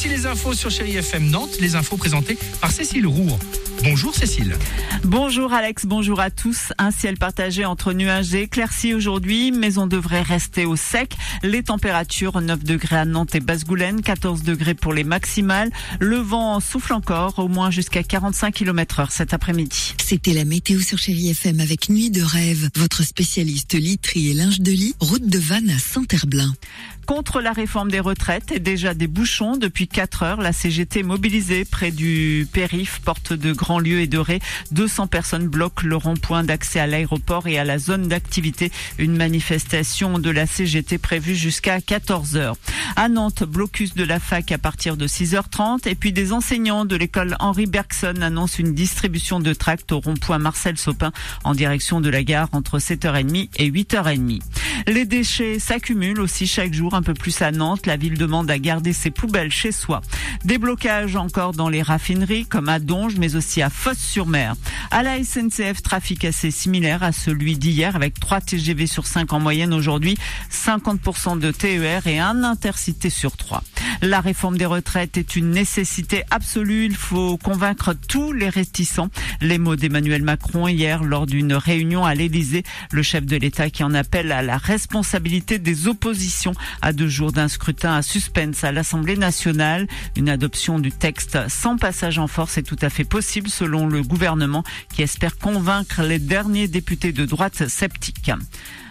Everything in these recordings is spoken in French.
Voici les infos sur Chéri FM Nantes, les infos présentées par Cécile Roux. Bonjour Cécile. Bonjour Alex, bonjour à tous. Un ciel partagé entre nuages et éclaircies aujourd'hui, mais on devrait rester au sec. Les températures 9 degrés à Nantes et Basse-Goulaine, 14 degrés pour les maximales. Le vent souffle encore, au moins jusqu'à 45 km heure cet après-midi. C'était la météo sur Chérie FM avec Nuit de rêve, votre spécialiste literie et linge de lit, route de Vannes à Saint-Herblain. Contre la réforme des retraites et déjà des bouchons depuis 4 heures, la CGT mobilisée près du périph, porte de grands lieux et de Ré. 200 personnes bloquent le rond-point d'accès à l'aéroport et à la zone d'activité. Une manifestation de la CGT prévue jusqu'à 14 heures. À Nantes, blocus de la fac à partir de 6h30 et puis des enseignants de l'école Henri Bergson annoncent une distribution de tracts au rond-point Marcel Sopin en direction de la gare entre 7h30 et 8h30. Les déchets s'accumulent aussi chaque jour un peu plus à Nantes. La ville demande à garder ses poubelles chez soi. Des blocages encore dans les raffineries comme à Donge mais aussi à Fosse-sur-Mer. À la SNCF, trafic assez similaire à celui d'hier avec 3 TGV sur 5 en moyenne aujourd'hui, 50% de TER et un intercité sur 3. La réforme des retraites est une nécessité absolue. Il faut convaincre tous les réticents. Les mots d'Emmanuel Macron hier lors d'une réunion à l'Élysée. Le chef de l'État qui en appelle à la responsabilité des oppositions à deux jours d'un scrutin à suspense à l'Assemblée nationale. Une adoption du texte sans passage en force est tout à fait possible selon le gouvernement qui espère convaincre les derniers députés de droite sceptiques.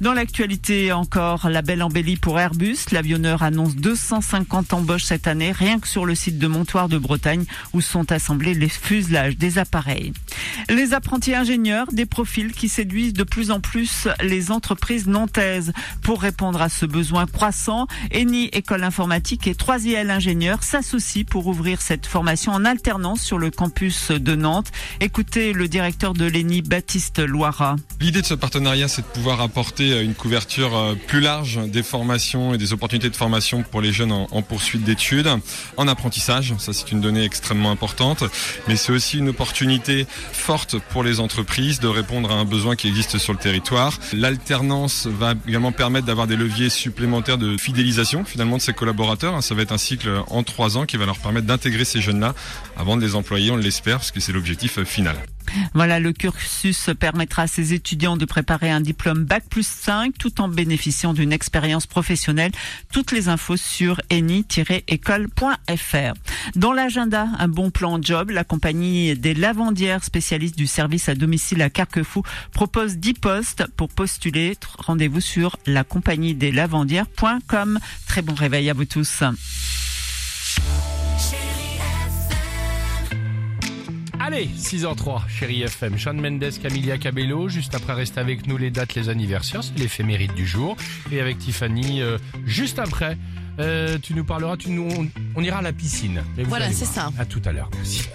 Dans l'actualité encore, la belle embellie pour Airbus. L'avionneur annonce 250 embauches cette année, rien que sur le site de Montoire de Bretagne, où sont assemblés les fuselages des appareils. Les apprentis ingénieurs, des profils qui séduisent de plus en plus les entreprises nantaises. Pour répondre à ce besoin croissant, ENI École Informatique et 3IL Ingénieurs s'associent pour ouvrir cette formation en alternance sur le campus de Nantes. Écoutez le directeur de l'ENI, Baptiste Loira. L'idée de ce partenariat, c'est de pouvoir apporter une couverture euh, plus large des formations et des opportunités de formation pour les jeunes en, en poursuite d'études, en apprentissage, ça c'est une donnée extrêmement importante, mais c'est aussi une opportunité forte pour les entreprises de répondre à un besoin qui existe sur le territoire. L'alternance va également permettre d'avoir des leviers supplémentaires de fidélisation finalement de ces collaborateurs. Ça va être un cycle en trois ans qui va leur permettre d'intégrer ces jeunes-là avant de les employer, on l'espère, parce que c'est l'objectif final. Voilà, le cursus permettra à ces étudiants de préparer un diplôme Bac plus 5 tout en bénéficiant d'une expérience professionnelle. Toutes les infos sur eni-école.fr. Dans l'agenda, un bon plan job, la compagnie des lavandières spécialistes du service à domicile à Carquefou propose 10 postes pour postuler. Rendez-vous sur la compagnie des. Très bon réveil à vous tous. Allez, 6h03, Chéri FM. Sean Mendes, Camilla Cabello. Juste après, reste avec nous les dates, les anniversaires, c'est l'éphéméride du jour. Et avec Tiffany, euh, juste après, euh, tu nous parleras, tu nous, on, on ira à la piscine. Vous Voilà, c'est ça. À tout à l'heure. Merci.